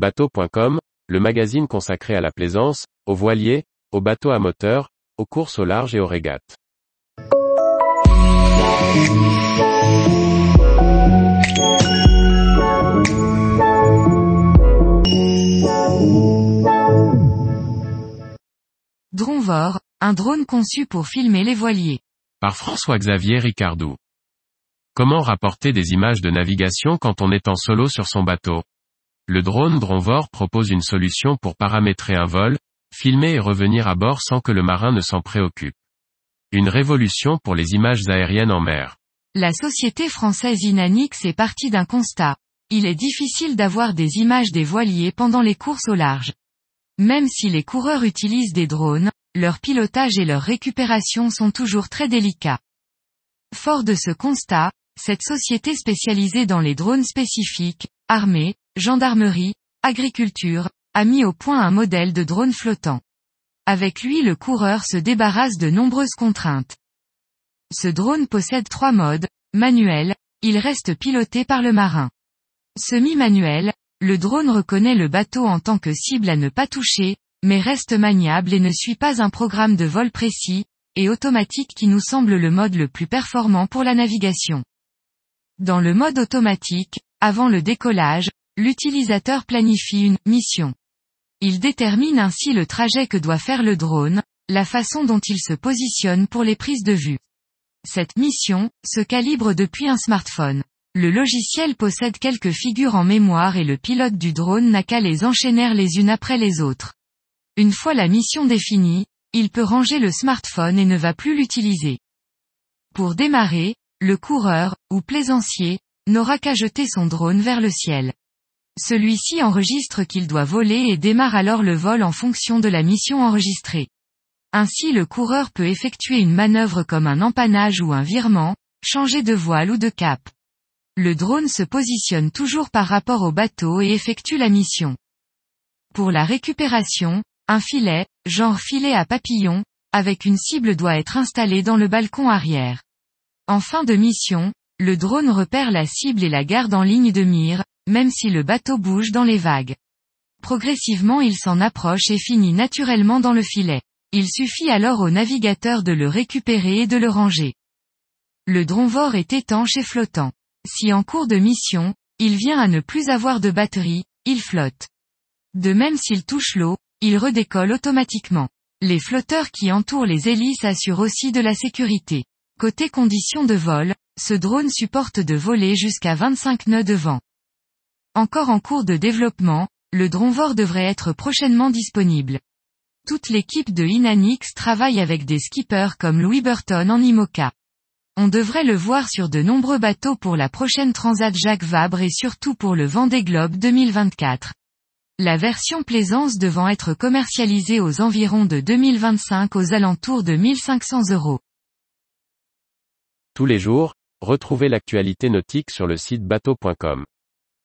Bateau.com, le magazine consacré à la plaisance, aux voiliers, aux bateaux à moteur, aux courses au large et aux régates. Dronvor, un drone conçu pour filmer les voiliers. Par François-Xavier Ricardou. Comment rapporter des images de navigation quand on est en solo sur son bateau? Le drone Dronvor propose une solution pour paramétrer un vol, filmer et revenir à bord sans que le marin ne s'en préoccupe. Une révolution pour les images aériennes en mer. La société française Inanix est partie d'un constat. Il est difficile d'avoir des images des voiliers pendant les courses au large. Même si les coureurs utilisent des drones, leur pilotage et leur récupération sont toujours très délicats. Fort de ce constat, cette société spécialisée dans les drones spécifiques, armée, gendarmerie, agriculture, a mis au point un modèle de drone flottant. Avec lui le coureur se débarrasse de nombreuses contraintes. Ce drone possède trois modes, manuel, il reste piloté par le marin. Semi-manuel, le drone reconnaît le bateau en tant que cible à ne pas toucher, mais reste maniable et ne suit pas un programme de vol précis, et automatique qui nous semble le mode le plus performant pour la navigation. Dans le mode automatique, avant le décollage, l'utilisateur planifie une mission. Il détermine ainsi le trajet que doit faire le drone, la façon dont il se positionne pour les prises de vue. Cette mission, se calibre depuis un smartphone. Le logiciel possède quelques figures en mémoire et le pilote du drone n'a qu'à les enchaîner les unes après les autres. Une fois la mission définie, il peut ranger le smartphone et ne va plus l'utiliser. Pour démarrer, le coureur, ou plaisancier, n'aura qu'à jeter son drone vers le ciel. Celui-ci enregistre qu'il doit voler et démarre alors le vol en fonction de la mission enregistrée. Ainsi le coureur peut effectuer une manœuvre comme un empannage ou un virement, changer de voile ou de cap. Le drone se positionne toujours par rapport au bateau et effectue la mission. Pour la récupération, un filet, genre filet à papillon, avec une cible doit être installé dans le balcon arrière. En fin de mission, le drone repère la cible et la garde en ligne de mire, même si le bateau bouge dans les vagues. Progressivement il s'en approche et finit naturellement dans le filet. Il suffit alors au navigateur de le récupérer et de le ranger. Le dronvor est étanche et flottant. Si en cours de mission, il vient à ne plus avoir de batterie, il flotte. De même s'il touche l'eau, il redécolle automatiquement. Les flotteurs qui entourent les hélices assurent aussi de la sécurité. Côté conditions de vol, ce drone supporte de voler jusqu'à 25 nœuds de vent. Encore en cours de développement, le Dronvor devrait être prochainement disponible. Toute l'équipe de Inanix travaille avec des skippers comme Louis Burton en IMOCA. On devrait le voir sur de nombreux bateaux pour la prochaine Transat Jacques Vabre et surtout pour le Vendée Globe 2024. La version plaisance devant être commercialisée aux environs de 2025 aux alentours de 1500 euros. Tous les jours, retrouvez l'actualité nautique sur le site bateau.com.